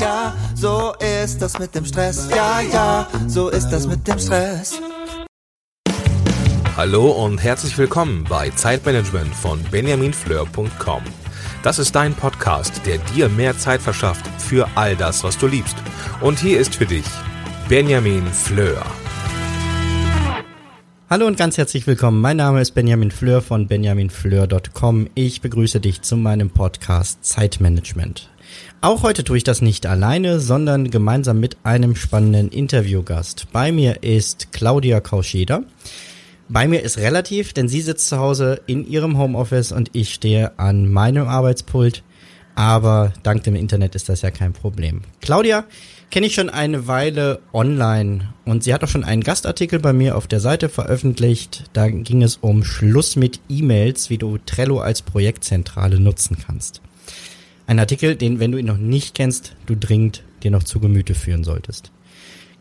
ja, so ist das mit dem Stress. Ja, ja, so ist das mit dem Stress. Hallo und herzlich willkommen bei Zeitmanagement von benjaminfleur.com. Das ist dein Podcast, der dir mehr Zeit verschafft für all das, was du liebst. Und hier ist für dich Benjamin Fleur. Hallo und ganz herzlich willkommen. Mein Name ist Benjamin Fleur von benjaminfleur.com. Ich begrüße dich zu meinem Podcast Zeitmanagement. Auch heute tue ich das nicht alleine, sondern gemeinsam mit einem spannenden Interviewgast. Bei mir ist Claudia Kauscheder. Bei mir ist relativ, denn sie sitzt zu Hause in ihrem Homeoffice und ich stehe an meinem Arbeitspult. Aber dank dem Internet ist das ja kein Problem. Claudia kenne ich schon eine Weile online und sie hat auch schon einen Gastartikel bei mir auf der Seite veröffentlicht. Da ging es um Schluss mit E-Mails, wie du Trello als Projektzentrale nutzen kannst. Ein Artikel, den, wenn du ihn noch nicht kennst, du dringend dir noch zu Gemüte führen solltest.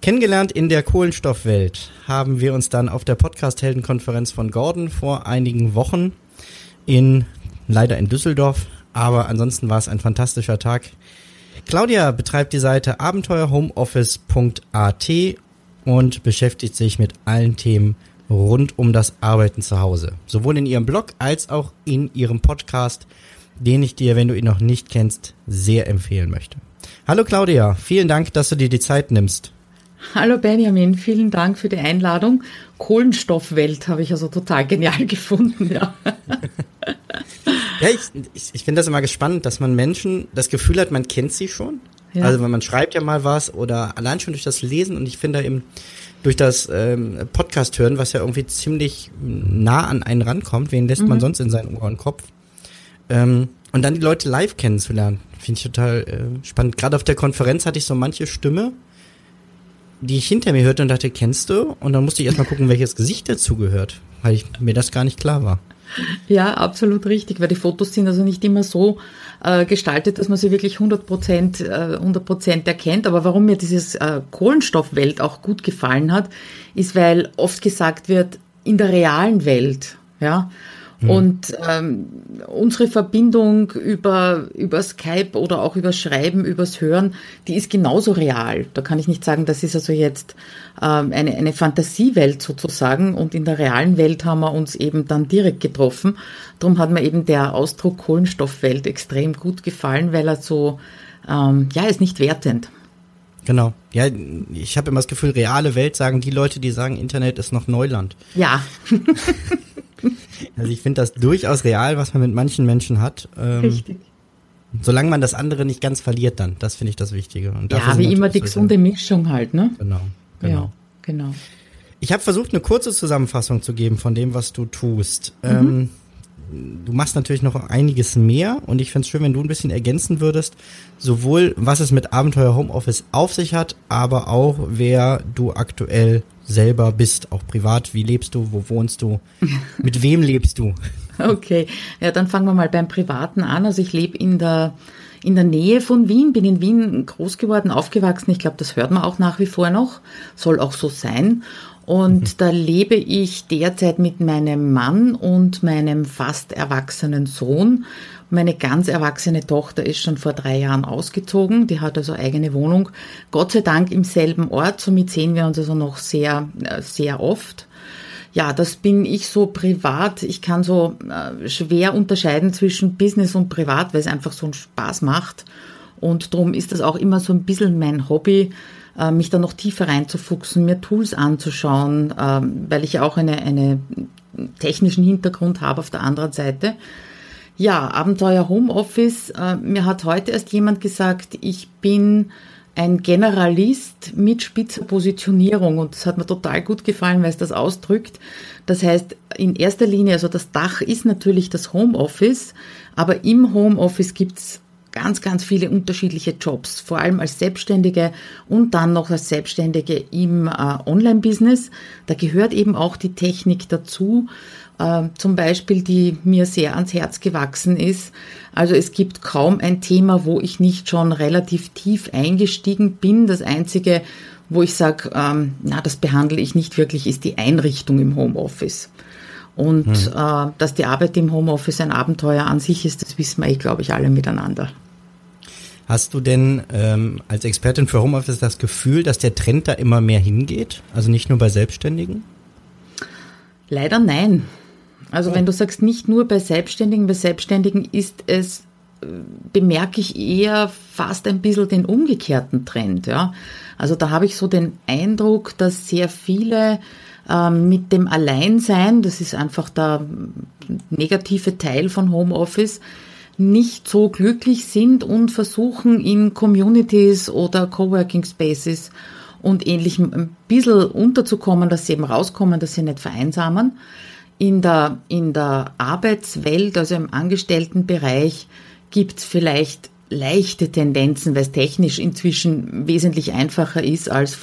Kennengelernt in der Kohlenstoffwelt haben wir uns dann auf der Podcast-Heldenkonferenz von Gordon vor einigen Wochen in, leider in Düsseldorf, aber ansonsten war es ein fantastischer Tag. Claudia betreibt die Seite abenteuerhomeoffice.at und beschäftigt sich mit allen Themen rund um das Arbeiten zu Hause. Sowohl in ihrem Blog als auch in ihrem Podcast, den ich dir, wenn du ihn noch nicht kennst, sehr empfehlen möchte. Hallo Claudia, vielen Dank, dass du dir die Zeit nimmst. Hallo Benjamin, vielen Dank für die Einladung. Kohlenstoffwelt habe ich also total genial gefunden, ja. ja, ich, ich, ich finde das immer gespannt, dass man Menschen das Gefühl hat, man kennt sie schon. Ja. Also wenn man schreibt ja mal was oder allein schon durch das Lesen und ich finde eben durch das ähm, Podcast hören, was ja irgendwie ziemlich nah an einen rankommt, wen lässt mhm. man sonst in seinen Ohr und Kopf? Ähm, und dann die Leute live kennenzulernen, finde ich total äh, spannend. Gerade auf der Konferenz hatte ich so manche Stimme, die ich hinter mir hörte und dachte, kennst du? Und dann musste ich erstmal gucken, welches Gesicht dazu gehört, weil ich, mir das gar nicht klar war. Ja, absolut richtig, weil die Fotos sind also nicht immer so äh, gestaltet, dass man sie wirklich 100 Prozent äh, 100 erkennt. Aber warum mir dieses äh, Kohlenstoffwelt auch gut gefallen hat, ist, weil oft gesagt wird, in der realen Welt, ja, Mhm. Und ähm, unsere Verbindung über, über Skype oder auch über Schreiben, übers Hören, die ist genauso real. Da kann ich nicht sagen, das ist also jetzt ähm, eine, eine Fantasiewelt sozusagen. Und in der realen Welt haben wir uns eben dann direkt getroffen. Darum hat mir eben der Ausdruck Kohlenstoffwelt extrem gut gefallen, weil er so, ähm, ja, ist nicht wertend. Genau. Ja, ich habe immer das Gefühl, reale Welt sagen die Leute, die sagen, Internet ist noch Neuland. Ja. Also ich finde das durchaus real, was man mit manchen Menschen hat. Ähm, Richtig. Solange man das andere nicht ganz verliert, dann. Das finde ich das Wichtige. Und ja, wie immer die gesunde Mischung halt, ne? Genau, genau. Ja, genau. Ich habe versucht, eine kurze Zusammenfassung zu geben von dem, was du tust. Mhm. Ähm, du machst natürlich noch einiges mehr und ich fände es schön, wenn du ein bisschen ergänzen würdest, sowohl was es mit Abenteuer Homeoffice auf sich hat, aber auch wer du aktuell selber bist, auch privat. Wie lebst du? Wo wohnst du? Mit wem lebst du? Okay, ja, dann fangen wir mal beim Privaten an. Also ich lebe in der in der Nähe von Wien, bin in Wien groß geworden, aufgewachsen. Ich glaube, das hört man auch nach wie vor noch, soll auch so sein. Und mhm. da lebe ich derzeit mit meinem Mann und meinem fast erwachsenen Sohn. Meine ganz erwachsene Tochter ist schon vor drei Jahren ausgezogen. Die hat also eigene Wohnung. Gott sei Dank im selben Ort. Somit sehen wir uns also noch sehr, äh, sehr oft. Ja, das bin ich so privat. Ich kann so äh, schwer unterscheiden zwischen Business und Privat, weil es einfach so einen Spaß macht. Und darum ist das auch immer so ein bisschen mein Hobby, äh, mich da noch tiefer reinzufuchsen, mir Tools anzuschauen, ähm, weil ich auch eine, eine technischen Hintergrund habe auf der anderen Seite. Ja, Abenteuer Homeoffice. Äh, mir hat heute erst jemand gesagt, ich bin ein Generalist mit spitzer Positionierung und das hat mir total gut gefallen, weil es das ausdrückt. Das heißt, in erster Linie, also das Dach ist natürlich das Homeoffice, aber im Homeoffice gibt's ganz, ganz viele unterschiedliche Jobs, vor allem als Selbstständige und dann noch als Selbstständige im äh, Online-Business. Da gehört eben auch die Technik dazu, zum Beispiel, die mir sehr ans Herz gewachsen ist. Also es gibt kaum ein Thema, wo ich nicht schon relativ tief eingestiegen bin. Das Einzige, wo ich sage, ähm, na, das behandle ich nicht wirklich, ist die Einrichtung im Homeoffice. Und hm. äh, dass die Arbeit im Homeoffice ein Abenteuer an sich ist, das wissen wir, glaube ich, alle miteinander. Hast du denn ähm, als Expertin für Homeoffice das Gefühl, dass der Trend da immer mehr hingeht? Also nicht nur bei Selbstständigen? Leider nein. Also wenn du sagst, nicht nur bei Selbstständigen, bei Selbstständigen ist es, äh, bemerke ich eher fast ein bisschen den umgekehrten Trend. Ja? Also da habe ich so den Eindruck, dass sehr viele ähm, mit dem Alleinsein, das ist einfach der negative Teil von Homeoffice, nicht so glücklich sind und versuchen in Communities oder Coworking Spaces und ähnlichem ein bisschen unterzukommen, dass sie eben rauskommen, dass sie nicht vereinsamen. In der, in der Arbeitswelt, also im Angestelltenbereich, gibt es vielleicht leichte Tendenzen, weil es technisch inzwischen wesentlich einfacher ist als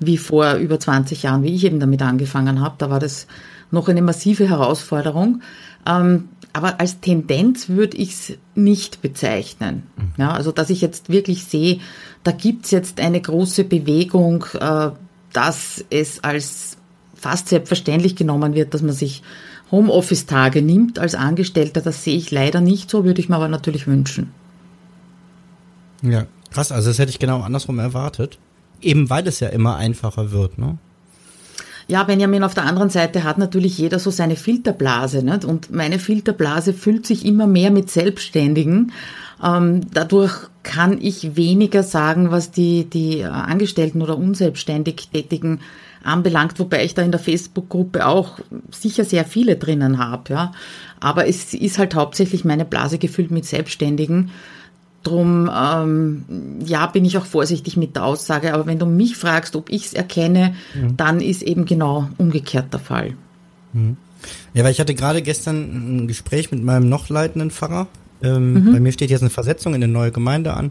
wie vor über 20 Jahren, wie ich eben damit angefangen habe. Da war das noch eine massive Herausforderung. Ähm, aber als Tendenz würde ich es nicht bezeichnen. Mhm. Ja, also dass ich jetzt wirklich sehe, da gibt es jetzt eine große Bewegung, äh, dass es als fast selbstverständlich genommen wird, dass man sich Homeoffice-Tage nimmt als Angestellter. Das sehe ich leider nicht so, würde ich mir aber natürlich wünschen. Ja, krass. Also das hätte ich genau andersrum erwartet. Eben weil es ja immer einfacher wird, ne? Ja, Benjamin, auf der anderen Seite hat natürlich jeder so seine Filterblase. Nicht? Und meine Filterblase füllt sich immer mehr mit Selbstständigen. Ähm, dadurch kann ich weniger sagen, was die, die Angestellten oder unselbstständig Tätigen anbelangt, wobei ich da in der Facebook-Gruppe auch sicher sehr viele drinnen habe. Ja. Aber es ist halt hauptsächlich meine Blase gefüllt mit Selbstständigen. Drum, ähm, ja, bin ich auch vorsichtig mit der Aussage. Aber wenn du mich fragst, ob ich es erkenne, mhm. dann ist eben genau umgekehrt der Fall. Mhm. Ja, weil ich hatte gerade gestern ein Gespräch mit meinem noch leitenden Pfarrer. Ähm, mhm. Bei mir steht jetzt eine Versetzung in eine neue Gemeinde an.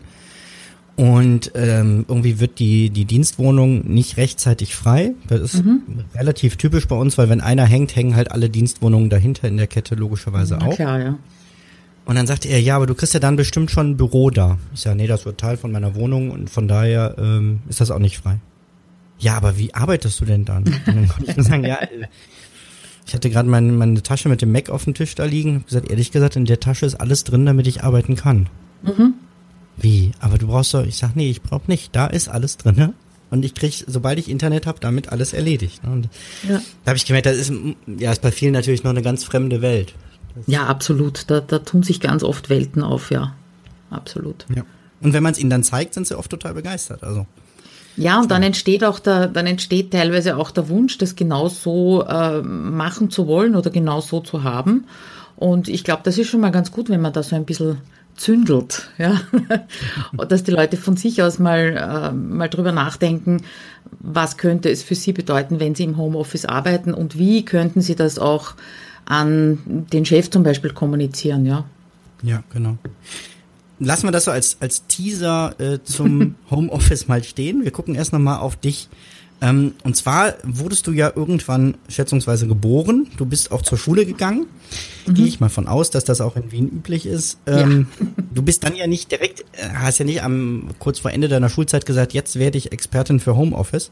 Und ähm, irgendwie wird die, die Dienstwohnung nicht rechtzeitig frei. Das ist mhm. relativ typisch bei uns, weil wenn einer hängt, hängen halt alle Dienstwohnungen dahinter in der Kette logischerweise Na, auch. Klar, ja. Und dann sagte er, ja, aber du kriegst ja dann bestimmt schon ein Büro da. Ich sage, nee, das wird Teil von meiner Wohnung und von daher ähm, ist das auch nicht frei. Ja, aber wie arbeitest du denn dann? Und dann konnte ich nur sagen, ja, äh, ich hatte gerade meine, meine Tasche mit dem Mac auf dem Tisch da liegen. Hab gesagt, ehrlich gesagt, in der Tasche ist alles drin, damit ich arbeiten kann. Mhm. Wie? Aber du brauchst doch, ich sag, nee, ich brauch nicht. Da ist alles drin. Und ich krieg, sobald ich Internet habe, damit alles erledigt. Und ja. da habe ich gemerkt, das ist, ja, ist bei vielen natürlich noch eine ganz fremde Welt. Ja, absolut. Da, da tun sich ganz oft Welten auf, ja. Absolut. Ja. Und wenn man es ihnen dann zeigt, sind sie oft total begeistert. Also. Ja, und dann entsteht auch der, dann entsteht teilweise auch der Wunsch, das genau so äh, machen zu wollen oder genau so zu haben. Und ich glaube, das ist schon mal ganz gut, wenn man da so ein bisschen zündelt, ja, dass die Leute von sich aus mal, äh, mal drüber nachdenken, was könnte es für sie bedeuten, wenn sie im Homeoffice arbeiten und wie könnten sie das auch an den Chef zum Beispiel kommunizieren, ja. Ja, genau. Lassen wir das so als, als Teaser äh, zum Homeoffice mal stehen. Wir gucken erst nochmal auf dich. Ähm, und zwar wurdest du ja irgendwann schätzungsweise geboren. Du bist auch zur Schule gegangen. Mhm. Gehe ich mal von aus, dass das auch in Wien üblich ist. Ähm, ja. Du bist dann ja nicht direkt, äh, hast ja nicht am kurz vor Ende deiner Schulzeit gesagt, jetzt werde ich Expertin für Homeoffice,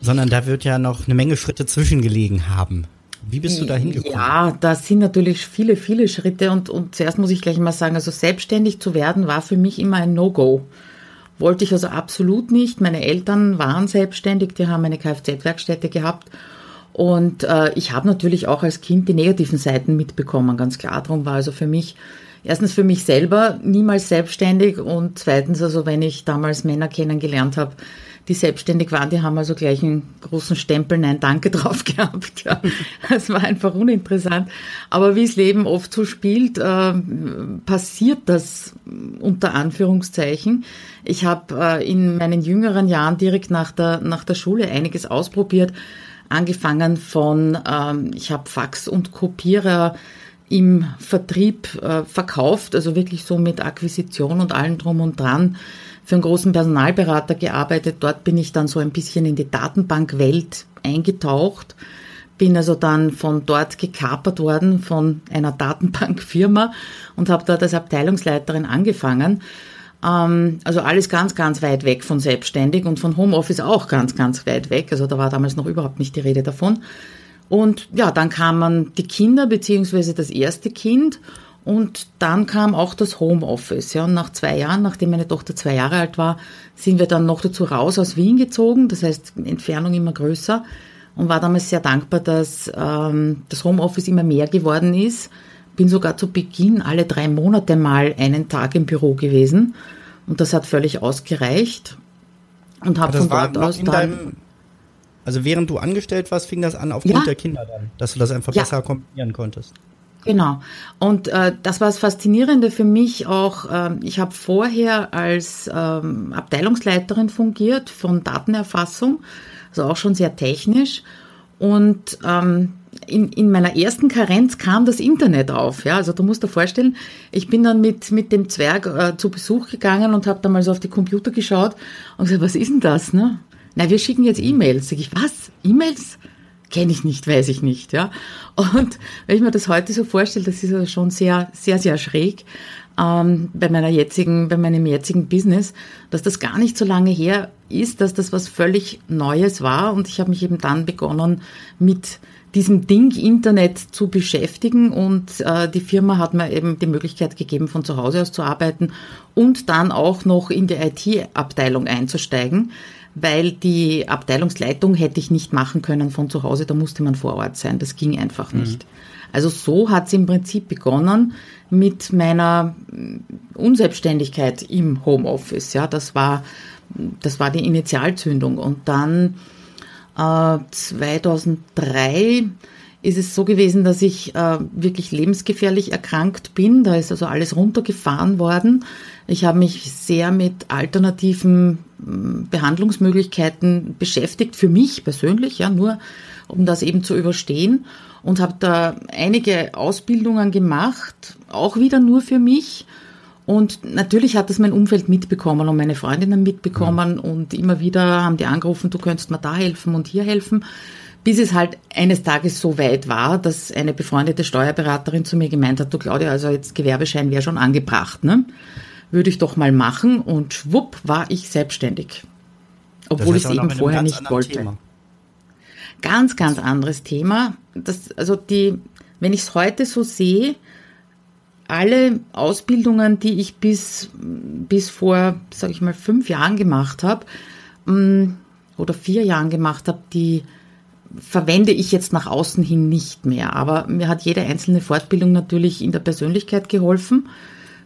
sondern da wird ja noch eine Menge Schritte zwischengelegen haben. Wie bist du da hingekommen? Ja, da sind natürlich viele, viele Schritte und, und zuerst muss ich gleich mal sagen, also selbstständig zu werden war für mich immer ein No-Go. Wollte ich also absolut nicht. Meine Eltern waren selbstständig, die haben eine Kfz-Werkstätte gehabt und äh, ich habe natürlich auch als Kind die negativen Seiten mitbekommen, ganz klar. Darum war also für mich erstens für mich selber niemals selbstständig und zweitens also, wenn ich damals Männer kennengelernt habe, die selbstständig waren, die haben also gleich einen großen Stempel Nein, danke drauf gehabt. Ja. Es war einfach uninteressant. Aber wie das Leben oft so spielt, äh, passiert das unter Anführungszeichen. Ich habe äh, in meinen jüngeren Jahren direkt nach der, nach der Schule einiges ausprobiert. Angefangen von, ähm, ich habe Fax und Kopierer im Vertrieb äh, verkauft, also wirklich so mit Akquisition und allem drum und dran für einen großen Personalberater gearbeitet. Dort bin ich dann so ein bisschen in die Datenbankwelt eingetaucht. Bin also dann von dort gekapert worden von einer Datenbankfirma und habe dort als Abteilungsleiterin angefangen. Ähm, also alles ganz, ganz weit weg von selbstständig und von Homeoffice auch ganz, ganz weit weg. Also da war damals noch überhaupt nicht die Rede davon. Und ja, dann kamen die Kinder beziehungsweise das erste Kind Und dann kam auch das Homeoffice. Ja, und nach zwei Jahren, nachdem meine Tochter zwei Jahre alt war, sind wir dann noch dazu raus aus Wien gezogen. Das heißt, Entfernung immer größer. Und war damals sehr dankbar, dass ähm, das Homeoffice immer mehr geworden ist. Bin sogar zu Beginn alle drei Monate mal einen Tag im Büro gewesen. Und das hat völlig ausgereicht. Und habe von dort aus dann. Also während du angestellt warst, fing das an aufgrund ja. der Kinder dann, dass du das einfach ja. besser kombinieren konntest. Genau. Und äh, das war das Faszinierende für mich auch. Äh, ich habe vorher als ähm, Abteilungsleiterin fungiert von Datenerfassung, also auch schon sehr technisch. Und ähm, in, in meiner ersten Karenz kam das Internet auf. Ja, also du musst dir vorstellen, ich bin dann mit, mit dem Zwerg äh, zu Besuch gegangen und habe dann mal so auf die Computer geschaut und gesagt, was ist denn das? Ne? Na, wir schicken jetzt E-Mails. Sag ich, was? E-Mails? Kenne ich nicht, weiß ich nicht. Ja. Und wenn ich mir das heute so vorstelle, das ist also schon sehr, sehr, sehr schräg ähm, bei meiner jetzigen, bei meinem jetzigen Business, dass das gar nicht so lange her ist, dass das was völlig Neues war. Und ich habe mich eben dann begonnen mit diesem Ding Internet zu beschäftigen und äh, die Firma hat mir eben die Möglichkeit gegeben, von zu Hause aus zu arbeiten und dann auch noch in die IT-Abteilung einzusteigen, weil die Abteilungsleitung hätte ich nicht machen können von zu Hause, da musste man vor Ort sein, das ging einfach mhm. nicht. Also so hat es im Prinzip begonnen mit meiner Unselbstständigkeit im Homeoffice. Ja, das war, das war die Initialzündung und dann 2003 äh, ist es so gewesen, dass ich äh, wirklich lebensgefährlich erkrankt bin. Da ist also alles runtergefahren worden. Ich habe mich sehr mit alternativen hm, Behandlungsmöglichkeiten beschäftigt, für mich persönlich, ja, nur um das eben zu überstehen und habe da einige Ausbildungen gemacht, auch wieder nur für mich und natürlich hat das mein Umfeld mitbekommen und meine Freundinnen mitbekommen und immer wieder haben die angerufen, du könntest mir da helfen und hier helfen. Bis es halt eines Tages so weit war, dass eine befreundete Steuerberaterin zu mir gemeint hat, du Claudia, also jetzt Gewerbeschein wäre schon angebracht, ne? Würde ich doch mal machen und schwupp war ich selbstständig. Obwohl ich es eben vorher nicht wollte. Thema. Ganz, ganz anderes Thema. Das, also die, wenn ich es heute so sehe, alle Ausbildungen, die ich bis, bis vor, sage ich mal, fünf Jahren gemacht habe mm, oder vier Jahren gemacht habe, die verwende ich jetzt nach außen hin nicht mehr. Aber mir hat jede einzelne Fortbildung natürlich in der Persönlichkeit geholfen,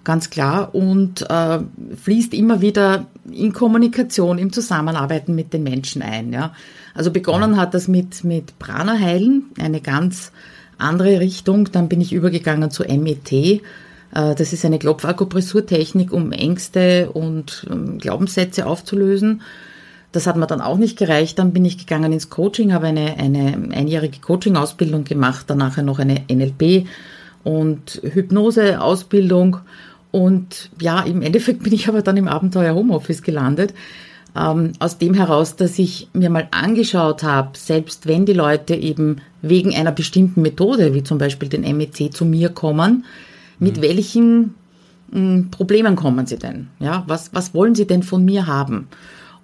ganz klar, und äh, fließt immer wieder in Kommunikation, im Zusammenarbeiten mit den Menschen ein. Ja. Also begonnen hat das mit, mit Prana heilen, eine ganz andere Richtung. Dann bin ich übergegangen zu MET. Äh, das ist eine Klopfakupressurtechnik, um Ängste und ähm, Glaubenssätze aufzulösen. Das hat mir dann auch nicht gereicht. Dann bin ich gegangen ins Coaching, habe eine, eine einjährige Coaching-Ausbildung gemacht, danach noch eine NLP und Hypnose-Ausbildung. Und ja, im Endeffekt bin ich aber dann im Abenteuer Homeoffice gelandet, ähm, aus dem heraus, dass ich mir mal angeschaut habe, selbst wenn die Leute eben wegen einer bestimmten Methode, wie zum Beispiel den MEC, zu mir kommen, mit mhm. welchen mh, hm, Problemen kommen sie denn? Ja, was, was wollen sie denn von mir haben?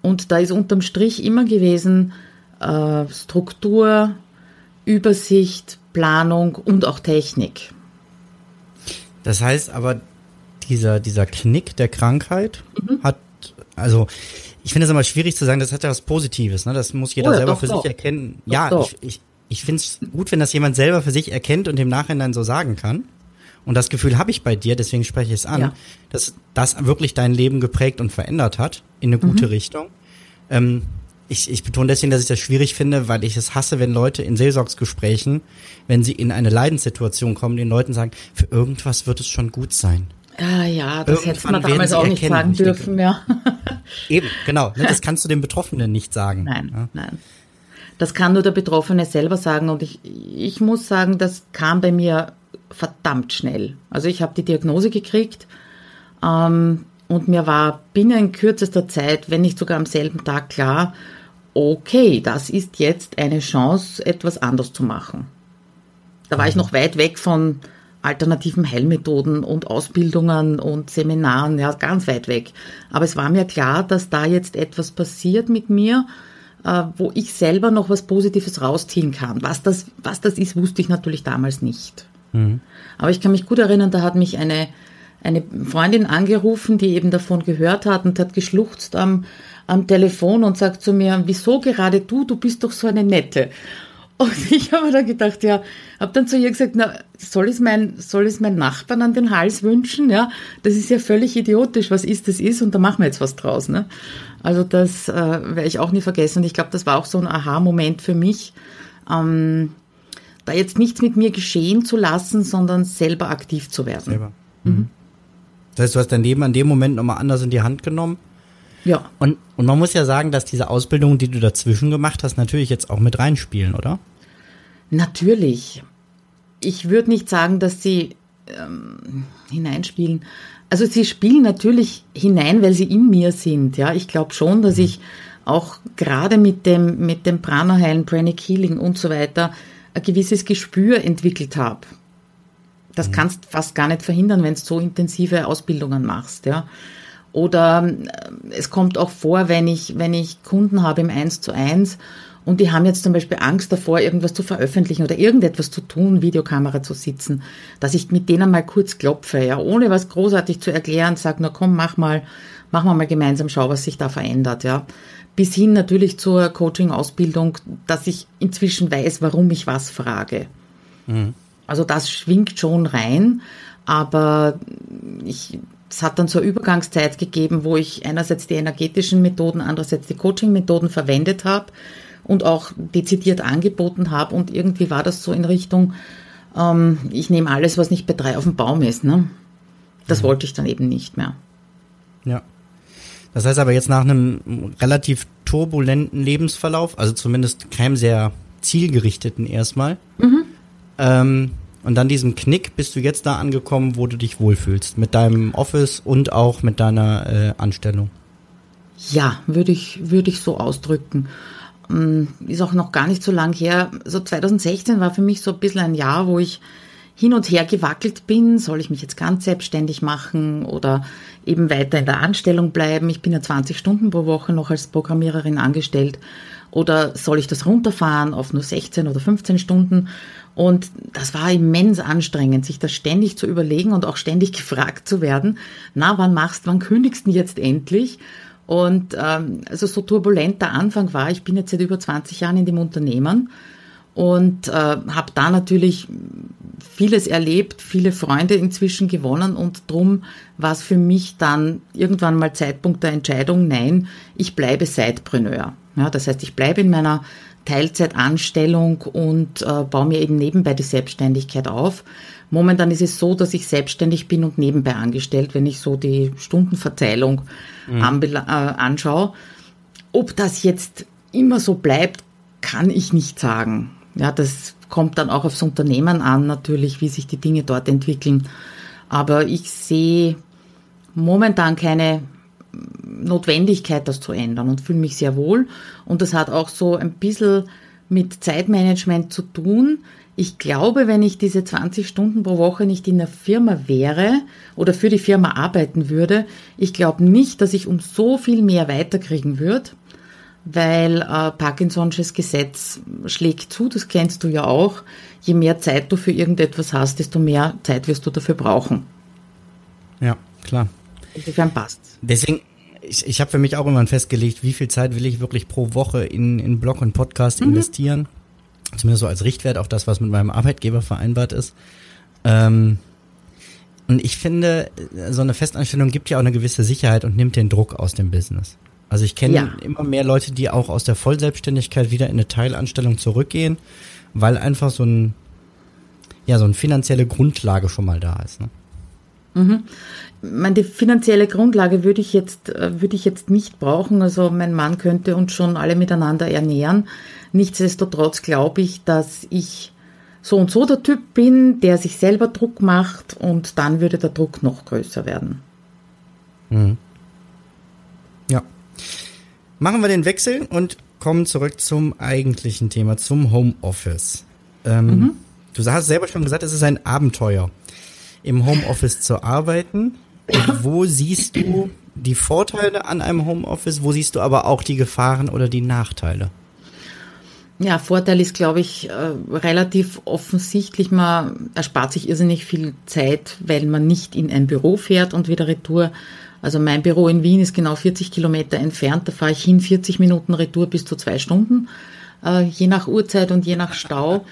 Und da ist unterm Strich immer gewesen äh, Struktur, Übersicht, Planung und auch Technik. Das heißt aber, dieser, dieser Knick der Krankheit mhm. hat, also ich finde es immer schwierig zu sagen, das hat ja was Positives, ne? Das muss jeder oh, selber doch, für doch. sich erkennen. Doch, ja, ich, ich, ich finde es gut, wenn das jemand selber für sich erkennt und im Nachhinein so sagen kann. Und das Gefühl habe ich bei dir, deswegen spreche ich es an, ja. dass das wirklich dein Leben geprägt und verändert hat in eine gute mhm. Richtung. Ähm, ich, ich betone deswegen, dass ich das schwierig finde, weil ich es hasse, wenn Leute in Seelsorgsgesprächen, wenn sie in eine Leidenssituation kommen, den Leuten sagen, für irgendwas wird es schon gut sein. Ah, ja, das hätte man damals auch nicht sagen dürfen, ja. Eben, genau. Ne, das kannst du dem Betroffenen nicht sagen. Nein, ja. nein. Das kann nur der Betroffene selber sagen und ich, ich muss sagen, das kam bei mir verdammt schnell. Also ich habe die Diagnose gekriegt ähm, und mir war binnen kürzester Zeit, wenn nicht sogar am selben Tag klar, okay, das ist jetzt eine Chance, etwas anders zu machen. Da war ich mhm. noch weit weg von alternativen Heilmethoden und Ausbildungen und Seminaren, ja, ganz weit weg. Aber es war mir klar, dass da jetzt etwas passiert mit mir, äh, wo ich selber noch was Positives rausziehen kann. Was das, was das ist, wusste ich natürlich damals nicht. Mhm. Aber ich kann mich gut erinnern, da hat mich eine, eine Freundin angerufen, die eben davon gehört hat und hat geschluchzt am, am Telefon und sagt zu mir, wieso gerade du, du bist doch so eine Nette. Und ich habe da gedacht, ja, habe dann zu ihr gesagt, na, soll es mein, soll es mein Nachbarn an den Hals wünschen? Ja, das ist ja völlig idiotisch. Was ist, das ist und da machen wir jetzt was draus. Ne? Also das äh, werde ich auch nie vergessen. Und ich glaube, das war auch so ein Aha-Moment für mich, ähm, da jetzt nichts mit mir geschehen zu lassen, sondern selber aktiv zu werden. Selber. Mhm. Das heißt, du hast dein Leben an dem Moment nochmal anders in die Hand genommen ja. Und, und man muss ja sagen, dass diese Ausbildung, die du dazwischen gemacht hast, natürlich jetzt auch mit reinspielen, oder? Natürlich. Ich würde nicht sagen, dass sie ähm, hineinspielen. Also sie spielen natürlich hinein, weil sie in mir sind. Ja, ich glaube schon, dass ich auch gerade mit dem mit dem Prana-Heilen, Pranic Healing und so weiter ein gewisses Gespür entwickelt habe. Das mhm. kannst fast gar nicht verhindern, wenn du so intensive Ausbildungen machst. Ja, oder äh, es kommt auch vor, wenn ich, wenn ich Kunden habe im Eins zu eins und die haben jetzt zum Beispiel Angst davor, irgendwas zu veröffentlichen oder irgendetwas zu tun, Videokamera zu sitzen, dass ich mit denen mal kurz klopfe, ja, ohne was großartig zu erklären, sag nur komm, mach mal, machen wir mal gemeinsam, schau, was sich da verändert, ja. Bis hin natürlich zur Coaching-Ausbildung, dass ich inzwischen weiß, warum ich was frage. Mhm. Also das schwingt schon rein, aber ich es hat dann so eine Übergangszeit gegeben, wo ich einerseits die energetischen Methoden, andererseits die Coaching-Methoden verwendet habe und auch dezidiert angeboten habe. Und irgendwie war das so in Richtung, ähm, ich nehme alles, was nicht bei drei auf dem Baum ist. Ne? Das mhm. wollte ich dann eben nicht mehr. Ja. Das heißt aber jetzt nach einem relativ turbulenten Lebensverlauf, also zumindest keinem sehr zielgerichteten erstmal, mhm. ähm, und dann diesem Knick bist du jetzt da angekommen, wo du dich wohlfühlst. Mit deinem Office und auch mit deiner äh, Anstellung. Ja, würde ich, würde ich so ausdrücken. Ähm, ist auch noch gar nicht so lang her. So 2016 war für mich so ein bisschen ein Jahr, wo ich hin und her gewackelt bin. Soll ich mich jetzt ganz selbstständig machen oder eben weiter in der Anstellung bleiben? Ich bin ja 20 Stunden pro Woche noch als Programmiererin angestellt. Oder soll ich das runterfahren auf nur 16 oder 15 Stunden? Und das war immens anstrengend, sich das ständig zu überlegen und auch ständig gefragt zu werden, na, wann machst, wann kündigst du jetzt endlich? Und ähm, also so turbulent der Anfang war, ich bin jetzt seit über 20 Jahren in dem Unternehmen und äh, habe da natürlich vieles erlebt, viele Freunde inzwischen gewonnen und drum war es für mich dann irgendwann mal Zeitpunkt der Entscheidung, nein, ich bleibe Sidepreneur. Ja, das heißt, ich bleibe in meiner Teilzeitanstellung und äh, baue mir eben nebenbei die Selbstständigkeit auf. Momentan ist es so, dass ich selbstständig bin und nebenbei angestellt, wenn ich so die Stundenverteilung mhm. äh, anschaue. Ob das jetzt immer so bleibt, kann ich nicht sagen. Ja, das kommt dann auch aufs Unternehmen an, natürlich, wie sich die Dinge dort entwickeln. Aber ich sehe momentan keine Notwendigkeit, das zu ändern und fühle mich sehr wohl. Und das hat auch so ein bisschen mit Zeitmanagement zu tun. Ich glaube, wenn ich diese 20 Stunden pro Woche nicht in der Firma wäre oder für die Firma arbeiten würde, ich glaube nicht, dass ich um so viel mehr weiterkriegen würde, weil äh, Parkinson'sches Gesetz schlägt zu, das kennst du ja auch. Je mehr Zeit du für irgendetwas hast, desto mehr Zeit wirst du dafür brauchen. Ja, klar. Insofern passt. Deswegen, ich, ich habe für mich auch immer festgelegt, wie viel Zeit will ich wirklich pro Woche in, in Blog und Podcast mhm. investieren. Zumindest so als Richtwert, auch das, was mit meinem Arbeitgeber vereinbart ist. Ähm, und ich finde, so eine Festanstellung gibt ja auch eine gewisse Sicherheit und nimmt den Druck aus dem Business. Also ich kenne ja. immer mehr Leute, die auch aus der Vollselbstständigkeit wieder in eine Teilanstellung zurückgehen, weil einfach so ein, ja, so eine finanzielle Grundlage schon mal da ist. Ne? Mhm meine, die finanzielle Grundlage würde ich jetzt, äh, würde ich jetzt nicht brauchen. Also mein Mann könnte uns schon alle miteinander ernähren. Nichtsdestotrotz glaube ich, dass ich so und so der Typ bin, der sich selber Druck macht und dann würde der Druck noch größer werden. Mhm. Ja. Machen wir den Wechsel und kommen zurück zum eigentlichen Thema, zum Homeoffice. Ähm, mhm. Du hast selber schon gesagt, es ist ein Abenteuer, im Homeoffice zu arbeiten. Wo siehst du die Vorteile an einem Homeoffice? Wo siehst du aber auch die Gefahren oder die Nachteile? Ja, Vorteil ist, glaube ich, äh, relativ offensichtlich. Man erspart sich irrsinnig viel Zeit, weil man nicht in ein Büro fährt und wieder retour. Also mein Büro in Wien ist genau 40 Kilometer entfernt. Da fahre ich hin 40 Minuten Retour bis zu zwei Stunden, äh, je nach Uhrzeit und je nach Stau.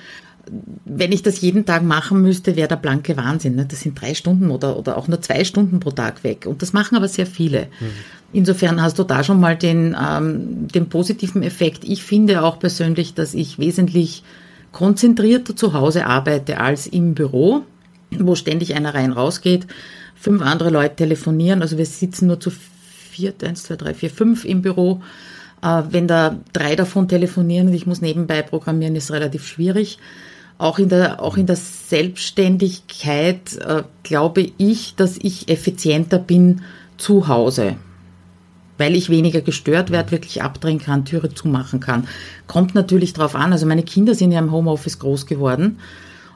Wenn ich das jeden Tag machen müsste, wäre der blanke Wahnsinn. Ne? Das sind drei Stunden oder, oder auch nur zwei Stunden pro Tag weg. Und das machen aber sehr viele. Mhm. Insofern hast du da schon mal den, ähm, den positiven Effekt. Ich finde auch persönlich, dass ich wesentlich konzentrierter zu Hause arbeite als im Büro, wo ständig einer rein rausgeht, fünf andere Leute telefonieren. Also wir sitzen nur zu viert, eins, zwei, drei, vier, fünf im Büro. Äh, wenn da drei davon telefonieren und ich muss nebenbei programmieren, ist relativ schwierig. Auch in der, auch in der Selbstständigkeit äh, glaube ich, dass ich effizienter bin zu Hause weil ich weniger gestört werde, wirklich abdrehen kann, Türe zumachen kann. Kommt natürlich drauf an. Also meine Kinder sind ja im Homeoffice groß geworden.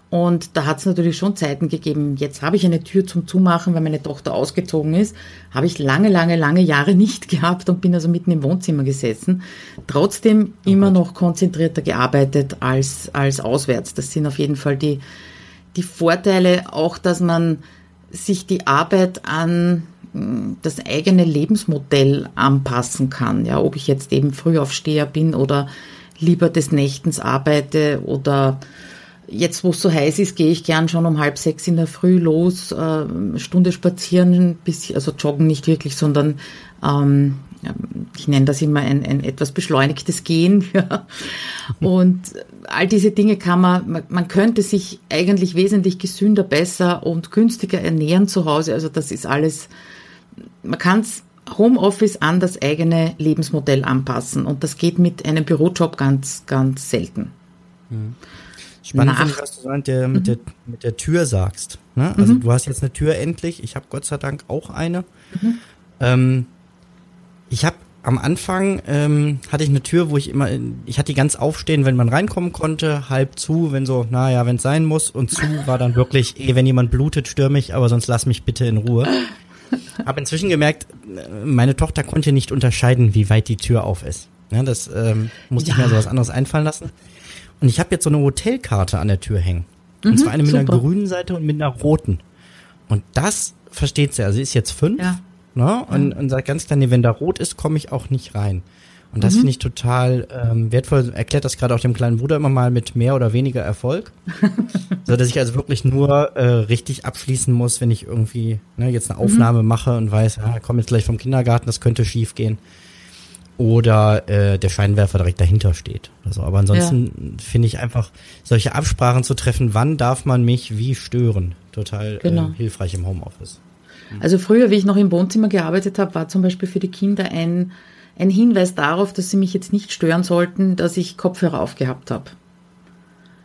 Und da hat es natürlich schon Zeiten gegeben. Jetzt habe ich eine Tür zum Zumachen, weil meine Tochter ausgezogen ist. Habe ich lange, lange, lange Jahre nicht gehabt und bin also mitten im Wohnzimmer gesessen. Trotzdem oh immer noch konzentrierter gearbeitet als, als auswärts. Das sind auf jeden Fall die, die Vorteile. Auch, dass man sich die Arbeit an das eigene Lebensmodell anpassen kann. Ja, ob ich jetzt eben Frühaufsteher bin oder lieber des Nächtens arbeite oder jetzt, wo es so heiß ist, gehe ich gern schon um halb sechs in der Früh los, äh, Stunde spazieren, bis, also joggen nicht wirklich, sondern ähm, ich nenne das immer ein, ein etwas beschleunigtes Gehen. Ja. Und all diese Dinge kann man, man könnte sich eigentlich wesentlich gesünder, besser und günstiger ernähren zu Hause. Also das ist alles man kann es Homeoffice an das eigene Lebensmodell anpassen und das geht mit einem Bürojob ganz, ganz selten. Mhm. Spannend finde ich, was du mit der, mit, der, mit der Tür sagst. Ne? Also mhm. du hast jetzt eine Tür endlich, ich habe Gott sei Dank auch eine. Mhm. Ähm, ich habe am Anfang ähm, hatte ich eine Tür, wo ich immer, ich hatte die ganz aufstehen, wenn man reinkommen konnte, halb zu, wenn so, naja, wenn es sein muss, und zu war dann wirklich, eh, wenn jemand blutet, stürme ich, aber sonst lass mich bitte in Ruhe. Habe inzwischen gemerkt, meine Tochter konnte nicht unterscheiden, wie weit die Tür auf ist. Ja, das ähm, musste ja. ich mir so was anderes einfallen lassen. Und ich habe jetzt so eine Hotelkarte an der Tür hängen. Und mhm, zwar eine mit super. einer grünen Seite und mit einer roten. Und das versteht sie. Also sie ist jetzt fünf. Ja. Ne? Und, und sagt ganz klar, nee, wenn da rot ist, komme ich auch nicht rein. Und das mhm. finde ich total ähm, wertvoll. Erklärt das gerade auch dem kleinen Bruder immer mal mit mehr oder weniger Erfolg. so dass ich also wirklich nur äh, richtig abschließen muss, wenn ich irgendwie ne, jetzt eine mhm. Aufnahme mhm. mache und weiß, ah, komm jetzt gleich vom Kindergarten, das könnte schief gehen. Oder äh, der Scheinwerfer direkt dahinter steht. Also, aber ansonsten ja. finde ich einfach, solche Absprachen zu treffen, wann darf man mich wie stören, total äh, genau. äh, hilfreich im Homeoffice. Also früher, wie ich noch im Wohnzimmer gearbeitet habe, war zum Beispiel für die Kinder ein ein Hinweis darauf, dass sie mich jetzt nicht stören sollten, dass ich Kopfhörer aufgehabt habe.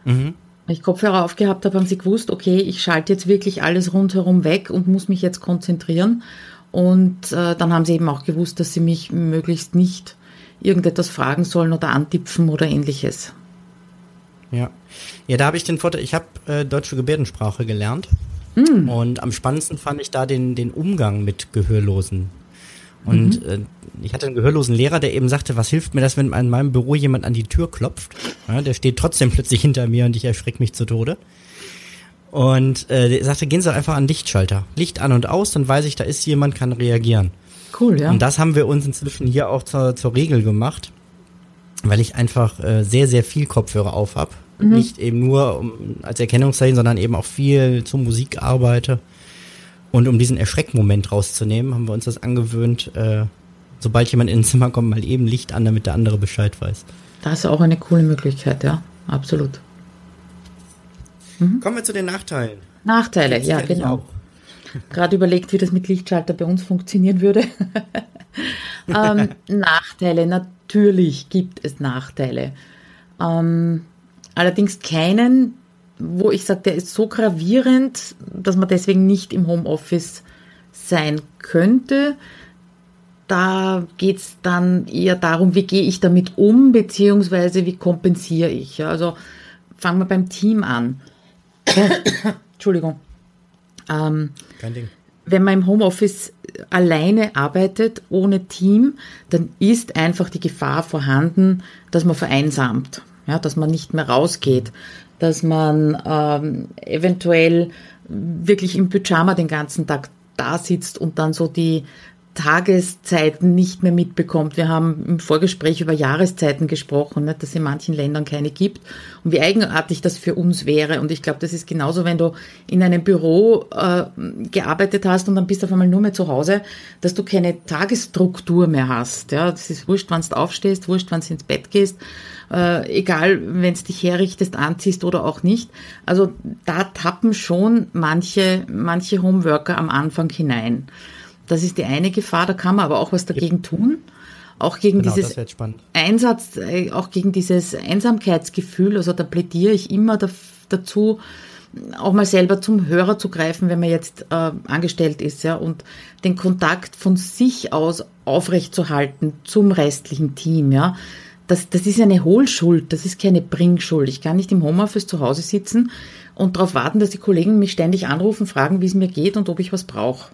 Mhm. Wenn ich Kopfhörer aufgehabt habe, haben sie gewusst, okay, ich schalte jetzt wirklich alles rundherum weg und muss mich jetzt konzentrieren. Und äh, dann haben sie eben auch gewusst, dass sie mich möglichst nicht irgendetwas fragen sollen oder antipfen oder ähnliches. Ja, ja, da habe ich den Vorteil, ich habe äh, deutsche Gebärdensprache gelernt. Mm. Und am spannendsten fand ich da den, den Umgang mit Gehörlosen. Und mhm. äh, ich hatte einen gehörlosen Lehrer, der eben sagte, was hilft mir das, wenn in meinem Büro jemand an die Tür klopft? Ja, der steht trotzdem plötzlich hinter mir und ich erschrecke mich zu Tode. Und äh, sagte, gehen Sie einfach an Lichtschalter. Licht an und aus, dann weiß ich, da ist jemand, kann reagieren. Cool, ja. Und das haben wir uns inzwischen hier auch zur, zur Regel gemacht, weil ich einfach äh, sehr, sehr viel Kopfhörer auf habe. Mhm. Nicht eben nur um, als Erkennungszeichen, sondern eben auch viel zur Musik arbeite. Und um diesen Erschreckmoment rauszunehmen, haben wir uns das angewöhnt, äh, sobald jemand ins Zimmer kommt, mal eben Licht an, damit der andere Bescheid weiß. Das ist auch eine coole Möglichkeit, ja, absolut. Mhm. Kommen wir zu den Nachteilen. Nachteile, ja, genau. Gerade überlegt, wie das mit Lichtschalter bei uns funktionieren würde. ähm, Nachteile, natürlich gibt es Nachteile. Ähm, allerdings keinen, wo ich sage, der ist so gravierend, dass man deswegen nicht im Homeoffice sein könnte. Da geht es dann eher darum, wie gehe ich damit um, beziehungsweise wie kompensiere ich. Also fangen wir beim Team an. Entschuldigung. Ähm, Kein Ding. Wenn man im Homeoffice alleine arbeitet, ohne Team, dann ist einfach die Gefahr vorhanden, dass man vereinsamt. ja, dass man nicht mehr rausgeht, dass man ähm, eventuell wirklich im Pyjama den ganzen Tag da sitzt und dann so die Tageszeiten nicht mehr mitbekommt. Wir haben im Vorgespräch über Jahreszeiten gesprochen, nicht, dass es in manchen Ländern keine gibt und wie eigenartig das für uns wäre. Und ich glaube, das ist genauso, wenn du in einem Büro äh, gearbeitet hast und dann bist du auf einmal nur mehr zu Hause, dass du keine Tagesstruktur mehr hast. Ja, das ist wurscht, wann du aufstehst, wurscht, wann du ins Bett gehst. Äh, egal, wenn du dich herrichtest, anziehst oder auch nicht. Also da tappen schon manche, manche Homeworker am Anfang hinein. Das ist die eine Gefahr, da kann man aber auch was dagegen tun. Auch gegen genau, dieses Einsatz, äh, auch gegen dieses Einsamkeitsgefühl. Also da plädiere ich immer dazu, auch mal selber zum Hörer zu greifen, wenn man jetzt äh, angestellt ist, ja, und den Kontakt von sich aus aufrechtzuerhalten zum restlichen Team, ja. Das, das ist eine Hohlschuld, das ist keine Bringschuld. Ich kann nicht im Homeoffice zu Hause sitzen und darauf warten, dass die Kollegen mich ständig anrufen, fragen, wie es mir geht und ob ich was brauche.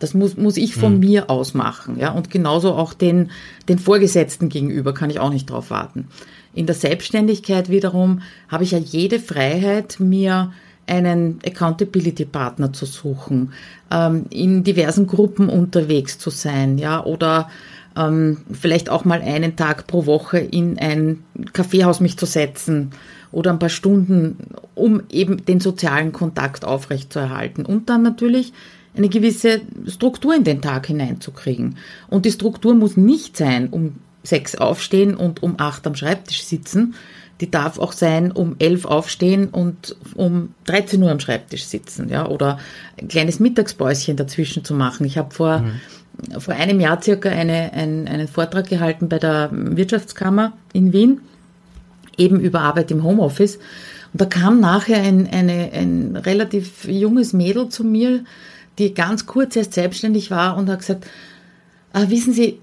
Das muss, muss ich von mhm. mir aus machen. Ja? Und genauso auch den, den Vorgesetzten gegenüber kann ich auch nicht drauf warten. In der Selbstständigkeit wiederum habe ich ja jede Freiheit, mir einen Accountability-Partner zu suchen, ähm, in diversen Gruppen unterwegs zu sein, ja, oder ähm, vielleicht auch mal einen Tag pro Woche in ein Kaffeehaus mich zu setzen oder ein paar Stunden, um eben den sozialen Kontakt aufrechtzuerhalten. Und dann natürlich eine gewisse Struktur in den Tag hineinzukriegen. Und die Struktur muss nicht sein, um sechs aufstehen und um acht am Schreibtisch sitzen. Die darf auch sein, um elf aufstehen und um 13 Uhr am Schreibtisch sitzen, ja, oder ein kleines Mittagspäuschen dazwischen zu machen. Ich habe vor, mhm. vor einem Jahr circa eine, ein, einen Vortrag gehalten bei der Wirtschaftskammer in Wien, eben über Arbeit im Homeoffice. Und da kam nachher ein, eine, ein relativ junges Mädel zu mir, die ganz kurz erst selbstständig war und hat gesagt, ah, wissen Sie,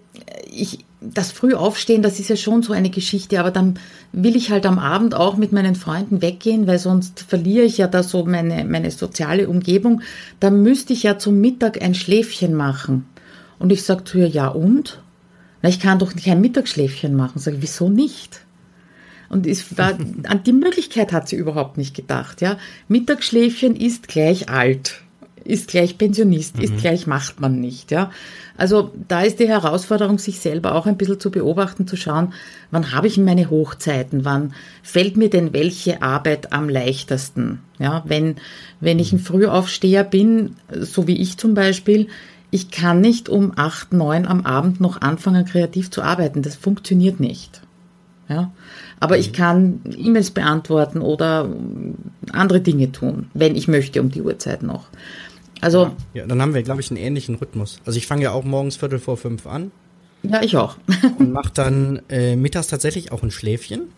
ich, das Frühaufstehen, das ist ja schon so eine Geschichte, aber dann will ich halt am Abend auch mit meinen Freunden weggehen, weil sonst verliere ich ja da so meine, meine soziale Umgebung. Da müsste ich ja zum Mittag ein Schläfchen machen. Und ich sage zu ihr, ja und? Na, ich kann doch kein Mittagsschläfchen machen. Sage, wieso nicht? Und es war, an die Möglichkeit hat sie überhaupt nicht gedacht, ja. Mittagsschläfchen ist gleich alt ist gleich Pensionist, mhm. ist gleich macht man nicht, ja. Also da ist die Herausforderung, sich selber auch ein bisschen zu beobachten, zu schauen, wann habe ich meine Hochzeiten, wann fällt mir denn welche Arbeit am leichtesten, ja. Wenn, wenn ich ein Frühaufsteher bin, so wie ich zum Beispiel, ich kann nicht um acht, neun am Abend noch anfangen, kreativ zu arbeiten. Das funktioniert nicht. Ja? Aber ich mhm. kann E-Mails beantworten oder andere Dinge tun, wenn ich möchte um die Uhrzeit noch. Also. Ja, dann haben wir, glaube ich, einen ähnlichen Rhythmus. Also ich fange ja auch morgens Viertel vor fünf an. Ja, ich auch. und mache dann äh, mittags tatsächlich auch ein Schläfchen.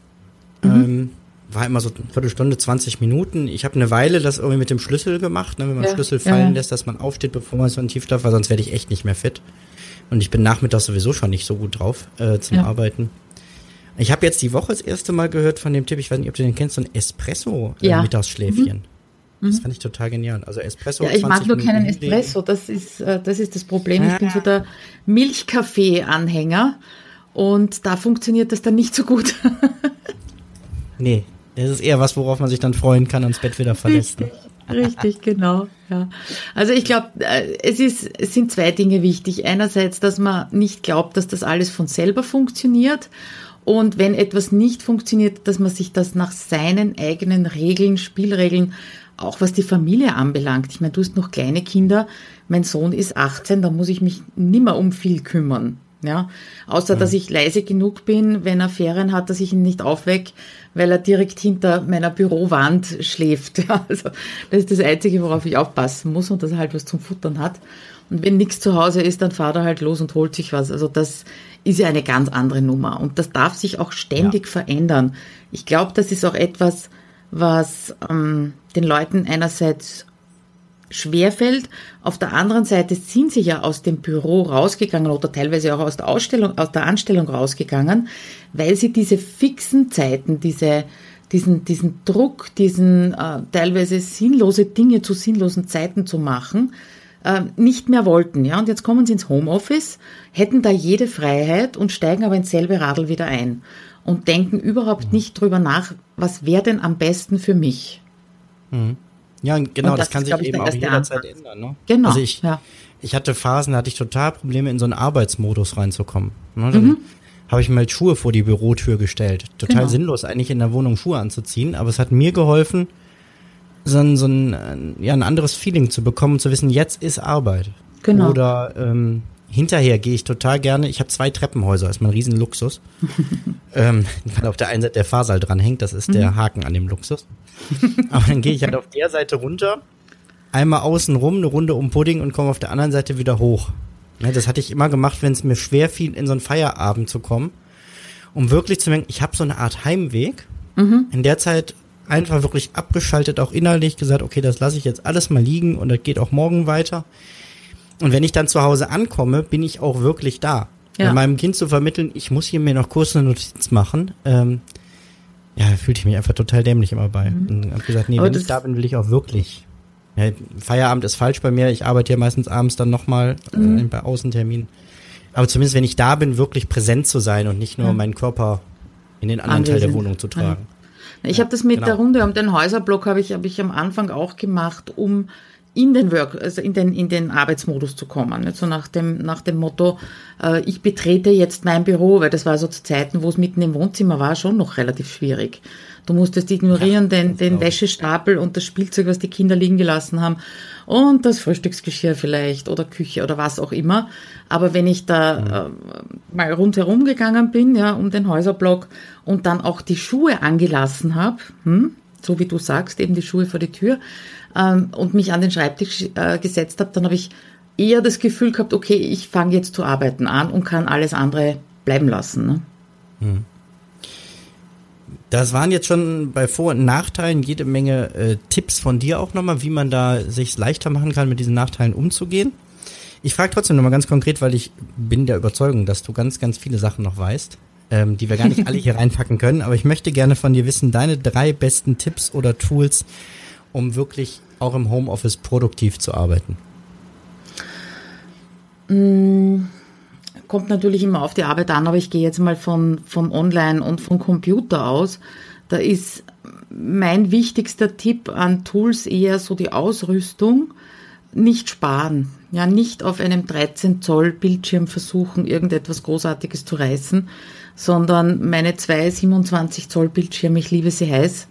Mhm. Ähm, war immer so eine Viertelstunde, 20 Minuten. Ich habe eine Weile das irgendwie mit dem Schlüssel gemacht, ne, wenn man ja, Schlüssel fallen ja. lässt, dass man aufsteht, bevor man so in Tiefschlaf war, sonst werde ich echt nicht mehr fit. Und ich bin nachmittags sowieso schon nicht so gut drauf äh, zum ja. Arbeiten. Ich habe jetzt die Woche das erste Mal gehört von dem Tipp, ich weiß nicht, ob du den kennst, so ein Espresso-Mittagsschläfchen. Äh, mhm. Das mhm. fand ich total genial. Also Espresso. Ja, ich mag nur keinen Espresso. Das ist, äh, das ist das Problem. Ich bin so der Milchkaffee-Anhänger und da funktioniert das dann nicht so gut. nee, das ist eher was, worauf man sich dann freuen kann und das Bett wieder verlässt. Richtig, richtig genau. Ja. Also ich glaube, äh, es, ist, es sind zwei Dinge wichtig. Einerseits, dass man nicht glaubt, dass das alles von selber funktioniert. Und wenn etwas nicht funktioniert, dass man sich das nach seinen eigenen Regeln, Spielregeln auch was die Familie anbelangt. Ich meine, du hast noch kleine Kinder. Mein Sohn ist 18, da muss ich mich nimmer um viel kümmern. Ja, außer mhm. dass ich leise genug bin, wenn er Ferien hat, dass ich ihn nicht aufweck, weil er direkt hinter meiner Bürowand schläft. Ja, also das ist das Einzige, worauf ich aufpassen muss und dass er halt was zum Futtern hat. Und wenn nichts zu Hause ist, dann fahrt er halt los und holt sich was. Also das ist ja eine ganz andere Nummer und das darf sich auch ständig ja. verändern. Ich glaube, das ist auch etwas, was ähm, den Leuten einerseits schwerfällt. Auf der anderen Seite sind sie ja aus dem Büro rausgegangen oder teilweise auch aus der Ausstellung, aus der Anstellung rausgegangen, weil sie diese fixen Zeiten, diese, diesen, diesen Druck, diesen äh, teilweise sinnlose Dinge zu sinnlosen Zeiten zu machen, äh, nicht mehr wollten. Ja, und jetzt kommen sie ins Homeoffice, hätten da jede Freiheit und steigen aber ins selbe Radl wieder ein und denken überhaupt mhm. nicht drüber nach, was wäre denn am besten für mich. Mhm. Ja, genau, das, das, kann sich eben auch jederzeit ändern. Ne? Genau. Also ich, ja. ich hatte Phasen, da hatte ich total Probleme, in so einen Arbeitsmodus reinzukommen. Ne? Dann mhm. habe ich mir halt Schuhe vor die Bürotür gestellt. Total genau. sinnlos, eigentlich in der Wohnung Schuhe anzuziehen, aber es hat mir geholfen, so ein, so ein, äh, ja, ein anderes Feeling zu bekommen, zu wissen, jetzt ist Arbeit. Genau. Oder ähm, hinterher gehe ich total gerne. Ich habe zwei Treppenhäuser, ist mein Riesenluxus. ähm, weil auf der einen Seite der Fahrsaal dranhängt, das ist mhm. der Haken an dem Luxus. Aber dann gehe ich halt auf der Seite runter, einmal außen rum, eine Runde um Pudding und komme auf der anderen Seite wieder hoch. Ja, das hatte ich immer gemacht, wenn es mir schwer fiel, in so einen Feierabend zu kommen, um wirklich zu merken, ich habe so eine Art Heimweg. Mhm. In der Zeit einfach wirklich abgeschaltet, auch innerlich gesagt, okay, das lasse ich jetzt alles mal liegen und das geht auch morgen weiter. Und wenn ich dann zu Hause ankomme, bin ich auch wirklich da. Ja. meinem Kind zu vermitteln, ich muss hier mir noch kurz eine Notiz machen, ähm, ja, fühlte ich mich einfach total dämlich immer bei. Mhm. Und hab gesagt, nee, Aber wenn ich da bin, will ich auch wirklich. Ja, Feierabend ist falsch bei mir. Ich arbeite ja meistens abends dann nochmal äh, mhm. äh, bei Außenterminen. Aber zumindest, wenn ich da bin, wirklich präsent zu sein und nicht nur ja. meinen Körper in den anderen Anwesend. Teil der Wohnung zu tragen. Ich ja, habe das mit genau. der Runde um den Häuserblock habe ich, hab ich am Anfang auch gemacht, um in den Work, also in den, in den Arbeitsmodus zu kommen. Nicht? So nach dem, nach dem Motto, äh, ich betrete jetzt mein Büro, weil das war so zu Zeiten, wo es mitten im Wohnzimmer war, schon noch relativ schwierig. Du musstest ignorieren ja, den, den Wäschestapel und das Spielzeug, was die Kinder liegen gelassen haben und das Frühstücksgeschirr vielleicht oder Küche oder was auch immer. Aber wenn ich da mhm. äh, mal rundherum gegangen bin, ja, um den Häuserblock und dann auch die Schuhe angelassen habe, hm, so wie du sagst, eben die Schuhe vor die Tür, ähm, und mich an den Schreibtisch äh, gesetzt habe, dann habe ich eher das Gefühl gehabt, okay, ich fange jetzt zu arbeiten an und kann alles andere bleiben lassen. Ne? Hm. Das waren jetzt schon bei Vor- und Nachteilen jede Menge äh, Tipps von dir auch nochmal, wie man da sich leichter machen kann, mit diesen Nachteilen umzugehen. Ich frage trotzdem nochmal ganz konkret, weil ich bin der Überzeugung, dass du ganz, ganz viele Sachen noch weißt, ähm, die wir gar nicht alle hier reinpacken können. Aber ich möchte gerne von dir wissen, deine drei besten Tipps oder Tools, um wirklich auch im Homeoffice produktiv zu arbeiten? Mm, kommt natürlich immer auf die Arbeit an, aber ich gehe jetzt mal von, von Online und vom Computer aus. Da ist mein wichtigster Tipp an Tools eher so die Ausrüstung. Nicht sparen. Ja, nicht auf einem 13 Zoll Bildschirm versuchen, irgendetwas Großartiges zu reißen, sondern meine zwei 27 Zoll Bildschirme, ich liebe sie heiß,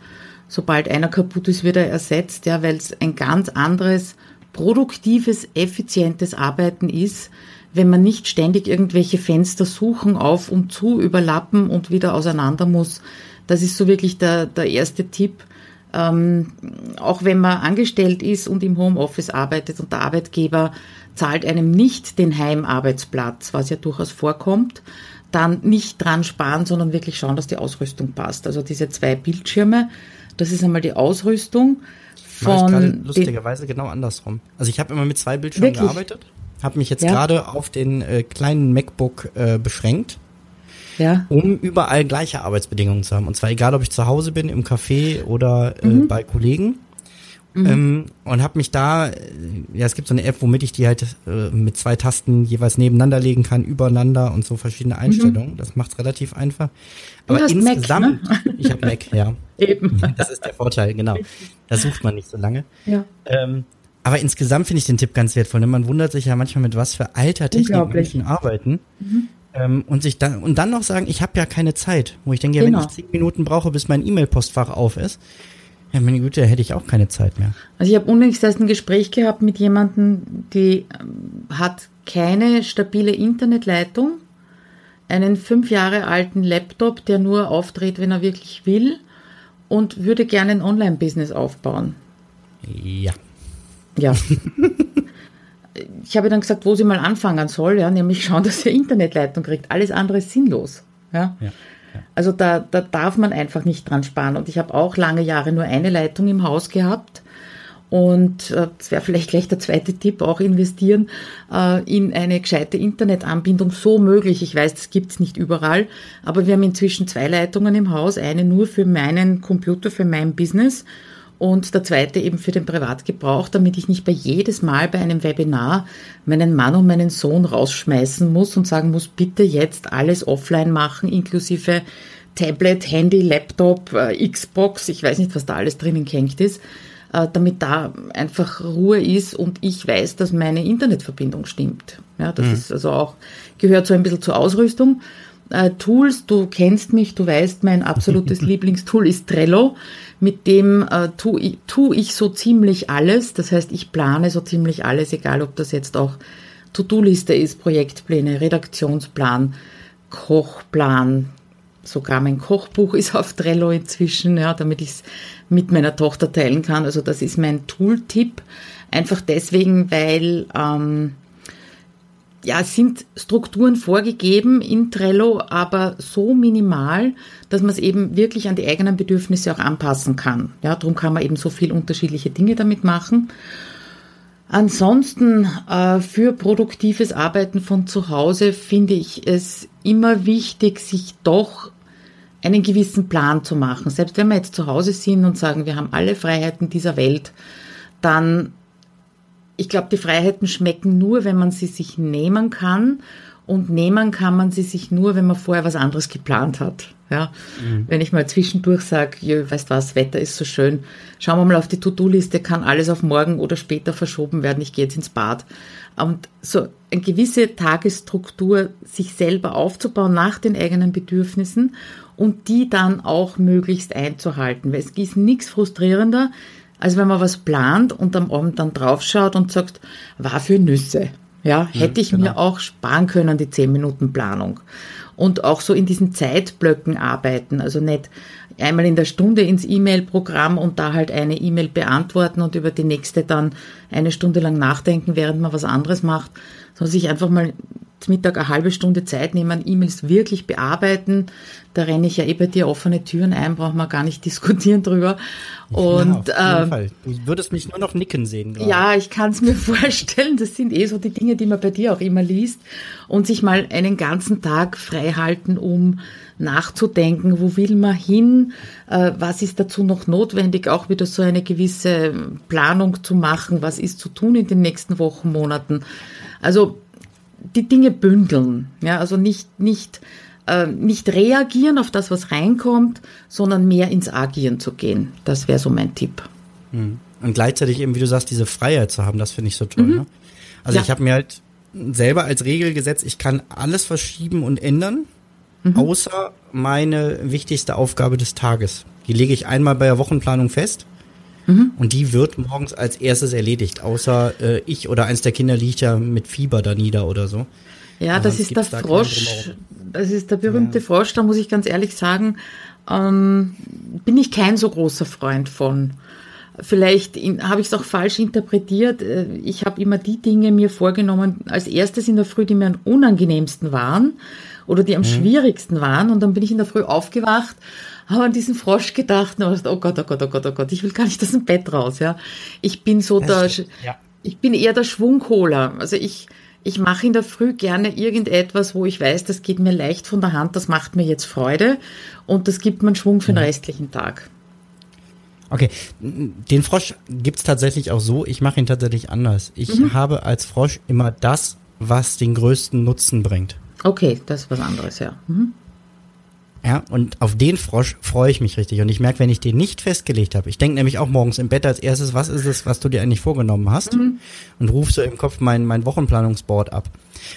sobald einer kaputt ist, wird er ersetzt, ja, weil es ein ganz anderes, produktives, effizientes Arbeiten ist, wenn man nicht ständig irgendwelche Fenster suchen, auf und zu überlappen und wieder auseinander muss. Das ist so wirklich der, der erste Tipp. Ähm, auch wenn man angestellt ist und im Homeoffice arbeitet und der Arbeitgeber zahlt einem nicht den Heimarbeitsplatz, was ja durchaus vorkommt, dann nicht dran sparen, sondern wirklich schauen, dass die Ausrüstung passt. Also diese zwei Bildschirme, das ist einmal die Ausrüstung von. lustigerweise genau andersrum. Also ich habe immer mit zwei Bildschirmen Wirklich? gearbeitet, habe mich jetzt ja. gerade auf den äh, kleinen MacBook äh, beschränkt. Ja. Um überall gleiche Arbeitsbedingungen zu haben. Und zwar egal, ob ich zu Hause bin, im Café oder äh, mhm. bei Kollegen. Mhm. Ähm, und habe mich da, ja, es gibt so eine App, womit ich die halt äh, mit zwei Tasten jeweils nebeneinander legen kann, übereinander und so verschiedene mhm. Einstellungen. Mhm. Das macht's relativ einfach. Aber insgesamt, Mac, ne? ich habe Mac, ja. Eben. Das ist der Vorteil, genau. Da sucht man nicht so lange. Ja. Ähm, aber insgesamt finde ich den Tipp ganz wertvoll. Ne? Man wundert sich ja manchmal, mit was für alter Technik Menschen arbeiten. Mhm. Ähm, und sich dann und dann noch sagen, ich habe ja keine Zeit. Wo ich denke, ja, genau. wenn ich zehn Minuten brauche, bis mein E-Mail-Postfach auf ist, ja, meine Güte, hätte ich auch keine Zeit mehr. Also ich habe unlängst erst ein Gespräch gehabt mit jemandem, die ähm, hat keine stabile Internetleitung, einen fünf Jahre alten Laptop, der nur auftritt, wenn er wirklich will und würde gerne ein Online-Business aufbauen. Ja. Ja. ich habe dann gesagt, wo sie mal anfangen soll, ja, nämlich schauen, dass sie Internetleitung kriegt. Alles andere ist sinnlos. Ja. ja. Also da, da darf man einfach nicht dran sparen. Und ich habe auch lange Jahre nur eine Leitung im Haus gehabt. Und äh, das wäre vielleicht gleich der zweite Tipp, auch investieren äh, in eine gescheite Internetanbindung, so möglich. Ich weiß, das gibt's nicht überall, aber wir haben inzwischen zwei Leitungen im Haus, eine nur für meinen Computer, für mein Business. Und der zweite eben für den Privatgebrauch, damit ich nicht bei jedes Mal bei einem Webinar meinen Mann und meinen Sohn rausschmeißen muss und sagen muss, bitte jetzt alles offline machen, inklusive Tablet, Handy, Laptop, äh, Xbox, ich weiß nicht, was da alles drinnen gehängt ist, damit da einfach Ruhe ist und ich weiß, dass meine Internetverbindung stimmt. Ja, das mhm. ist also auch, gehört so ein bisschen zur Ausrüstung. Äh, Tools, du kennst mich, du weißt, mein absolutes Lieblingstool ist Trello mit dem äh, tue ich, tu ich so ziemlich alles. Das heißt, ich plane so ziemlich alles, egal ob das jetzt auch To-Do-Liste ist, Projektpläne, Redaktionsplan, Kochplan. Sogar mein Kochbuch ist auf Trello inzwischen, ja, damit ich es mit meiner Tochter teilen kann. Also das ist mein Tool-Tipp. Einfach deswegen, weil ähm, ja, es sind Strukturen vorgegeben in Trello, aber so minimal, dass man es eben wirklich an die eigenen Bedürfnisse auch anpassen kann. Ja, darum kann man eben so viel unterschiedliche Dinge damit machen. Ansonsten äh, für produktives Arbeiten von zu Hause finde ich es immer wichtig, sich doch einen gewissen Plan zu machen. Selbst wenn wir jetzt zu Hause sind und sagen, wir haben alle Freiheiten dieser Welt, dann ich glaube, die Freiheiten schmecken nur, wenn man sie sich nehmen kann. Und nehmen kann man sie sich nur, wenn man vorher was anderes geplant hat. Ja, mhm. wenn ich mal zwischendurch sage, weißt was, Wetter ist so schön, schauen wir mal auf die To-Do-Liste, kann alles auf morgen oder später verschoben werden, ich gehe jetzt ins Bad. Und so eine gewisse Tagesstruktur sich selber aufzubauen nach den eigenen Bedürfnissen und die dann auch möglichst einzuhalten. Weil es ist nichts frustrierender, also wenn man was plant und am Abend dann draufschaut und sagt, war für Nüsse. Ja, hätte ich genau. mir auch sparen können, die 10 Minuten Planung. Und auch so in diesen Zeitblöcken arbeiten. Also nicht einmal in der Stunde ins E-Mail-Programm und da halt eine E-Mail beantworten und über die nächste dann eine Stunde lang nachdenken, während man was anderes macht, sondern sich einfach mal Mittag eine halbe Stunde Zeit nehmen, E-Mails wirklich bearbeiten. Da renne ich ja eh bei dir offene Türen ein, brauchen wir gar nicht diskutieren drüber. Und, ja, auf jeden ähm, Fall. Du würdest mich nur noch nicken sehen. Gerade. Ja, ich kann es mir vorstellen. Das sind eh so die Dinge, die man bei dir auch immer liest. Und sich mal einen ganzen Tag frei halten, um nachzudenken, wo will man hin, äh, was ist dazu noch notwendig, auch wieder so eine gewisse Planung zu machen, was ist zu tun in den nächsten Wochen, Monaten. Also die Dinge bündeln, ja, also nicht, nicht, äh, nicht reagieren auf das, was reinkommt, sondern mehr ins Agieren zu gehen. Das wäre so mein Tipp. Mhm. Und gleichzeitig eben, wie du sagst, diese Freiheit zu haben, das finde ich so toll. Mhm. Ne? Also ja. ich habe mir halt selber als Regel gesetzt, ich kann alles verschieben und ändern, mhm. außer meine wichtigste Aufgabe des Tages. Die lege ich einmal bei der Wochenplanung fest Mhm. Und die wird morgens als erstes erledigt, außer äh, ich oder eins der Kinder liegt ja mit Fieber da nieder oder so. Ja, das ist der da Frosch. Das ist der berühmte ja. Frosch, da muss ich ganz ehrlich sagen, ähm, bin ich kein so großer Freund von. Vielleicht habe ich es auch falsch interpretiert. Äh, ich habe immer die Dinge mir vorgenommen, als erstes in der Früh, die mir am unangenehmsten waren oder die am mhm. schwierigsten waren. Und dann bin ich in der Früh aufgewacht habe an diesen Frosch gedacht und habe oh Gott, oh Gott, oh Gott, oh Gott, ich will gar nicht aus dem Bett raus, ja. Ich bin so der, ja. ich bin eher der Schwungholer. Also ich, ich mache in der Früh gerne irgendetwas, wo ich weiß, das geht mir leicht von der Hand, das macht mir jetzt Freude und das gibt mir einen Schwung für den restlichen Tag. Okay, den Frosch gibt's tatsächlich auch so. Ich mache ihn tatsächlich anders. Ich mhm. habe als Frosch immer das, was den größten Nutzen bringt. Okay, das ist was anderes, ja. Mhm. Ja, und auf den Frosch freue ich mich richtig. Und ich merke, wenn ich den nicht festgelegt habe, ich denke nämlich auch morgens im Bett als erstes, was ist es, was du dir eigentlich vorgenommen hast? Mhm. Und ruf so im Kopf mein, mein Wochenplanungsboard ab.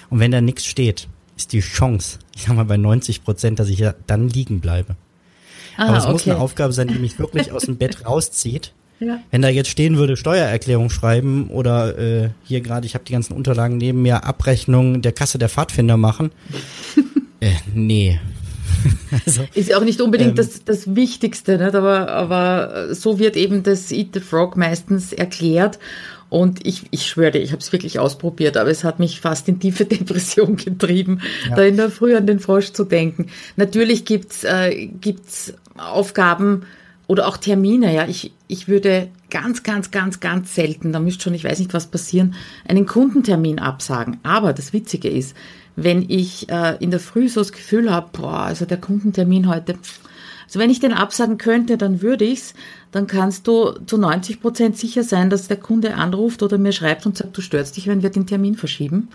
Und wenn da nichts steht, ist die Chance, ich sag mal bei 90 Prozent, dass ich ja dann liegen bleibe. Ah, Aber es okay. muss eine Aufgabe sein, die mich wirklich aus dem Bett rauszieht. Ja. Wenn da jetzt stehen würde, Steuererklärung schreiben oder äh, hier gerade, ich habe die ganzen Unterlagen neben mir, Abrechnung der Kasse der Pfadfinder machen. äh, nee, also, ist auch nicht unbedingt ähm, das, das Wichtigste, nicht? Aber, aber so wird eben das Eat the Frog meistens erklärt. Und ich, ich schwöre, ich habe es wirklich ausprobiert, aber es hat mich fast in tiefe Depression getrieben, ja. da in der Früh an den Frosch zu denken. Natürlich gibt's äh, gibt's Aufgaben oder auch Termine. Ja, ich, ich würde ganz, ganz, ganz, ganz selten, da müsste schon, ich weiß nicht, was passieren, einen Kundentermin absagen. Aber das Witzige ist, wenn ich äh, in der Früh so das Gefühl habe, boah, also der Kundentermin heute, Also wenn ich den absagen könnte, dann würde ich's. Dann kannst du zu 90 Prozent sicher sein, dass der Kunde anruft oder mir schreibt und sagt, du störst dich, wenn wir den Termin verschieben.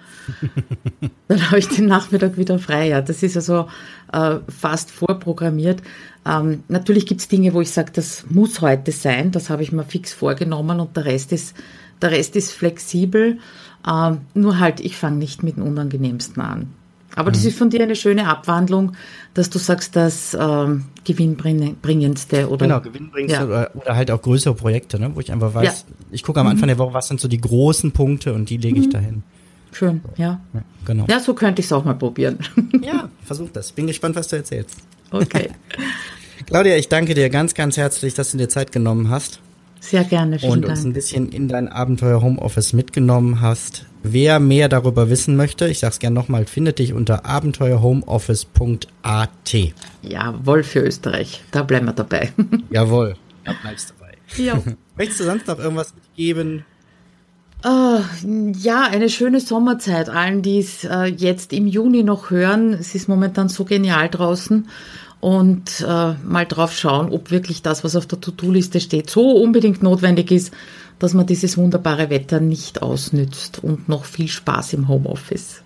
dann habe ich den Nachmittag wieder frei. Ja, das ist also äh, fast vorprogrammiert. Ähm, natürlich gibt's Dinge, wo ich sage, das muss heute sein. Das habe ich mir fix vorgenommen und der Rest ist, der Rest ist flexibel. Ähm, nur halt, ich fange nicht mit dem Unangenehmsten an. Aber das mhm. ist von dir eine schöne Abwandlung, dass du sagst, das ähm, gewinnbringendste oder genau gewinnbringendste ja. oder, oder, halt auch größere Projekte, ne, wo ich einfach weiß, ja. ich gucke am Anfang mhm. der Woche, was sind so die großen Punkte und die lege ich mhm. dahin. Schön, ja. ja. Genau. Ja, so könnte ich es auch mal probieren. Ja, versuch das. Bin gespannt, was du erzählst. Okay. Claudia, ich danke dir ganz, ganz herzlich, dass du dir Zeit genommen hast. Sehr gerne. Vielen und uns Dank. ein bisschen in dein Abenteuer Homeoffice mitgenommen hast. Wer mehr darüber wissen möchte, ich sag's gerne nochmal, findet dich unter abenteuerhomeoffice.at. Jawohl für Österreich. Da bleiben wir dabei. Jawohl, da bleibst du dabei. Ja. Möchtest du sonst noch irgendwas mitgeben? Uh, ja, eine schöne Sommerzeit. Allen, die es uh, jetzt im Juni noch hören. Es ist momentan so genial draußen und äh, mal drauf schauen, ob wirklich das, was auf der To-Do-Liste steht, so unbedingt notwendig ist, dass man dieses wunderbare Wetter nicht ausnützt und noch viel Spaß im Homeoffice.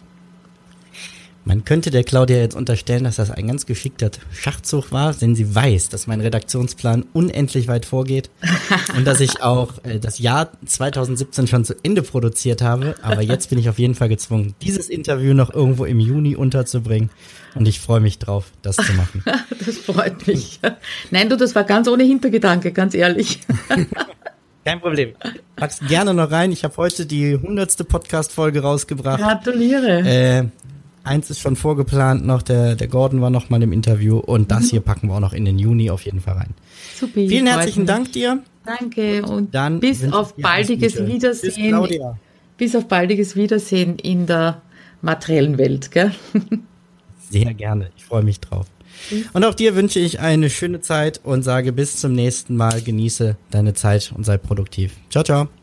Man könnte der Claudia jetzt unterstellen, dass das ein ganz geschickter Schachzug war, denn sie weiß, dass mein Redaktionsplan unendlich weit vorgeht und dass ich auch äh, das Jahr 2017 schon zu Ende produziert habe. Aber jetzt bin ich auf jeden Fall gezwungen, dieses Interview noch irgendwo im Juni unterzubringen. Und ich freue mich drauf, das zu machen. das freut mich. Nein, du, das war ganz ohne Hintergedanke, ganz ehrlich. Kein Problem. Pack's gerne noch rein. Ich habe heute die hundertste Podcast-Folge rausgebracht. Gratuliere. Äh, eins ist schon vorgeplant noch, der, der Gordon war noch mal im Interview und das mhm. hier packen wir auch noch in den Juni auf jeden Fall rein. Super. Vielen herzlichen Dank dir. Danke und dann bis auf baldiges Wiedersehen. Bis, bis auf baldiges Wiedersehen in der materiellen Welt, gell? Sehr gerne. Ich freue mich drauf. Und auch dir wünsche ich eine schöne Zeit und sage bis zum nächsten Mal. Genieße deine Zeit und sei produktiv. Ciao, ciao.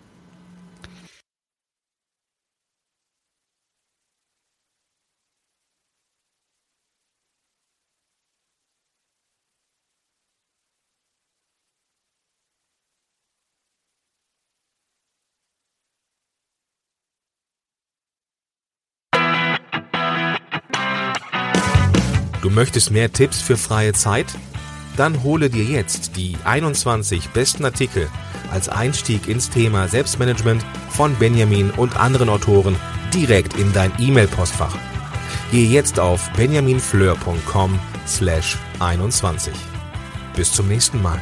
Möchtest mehr Tipps für freie Zeit? Dann hole dir jetzt die 21 besten Artikel als Einstieg ins Thema Selbstmanagement von Benjamin und anderen Autoren direkt in dein E-Mail-Postfach. Gehe jetzt auf benjaminfleur.com slash 21. Bis zum nächsten Mal.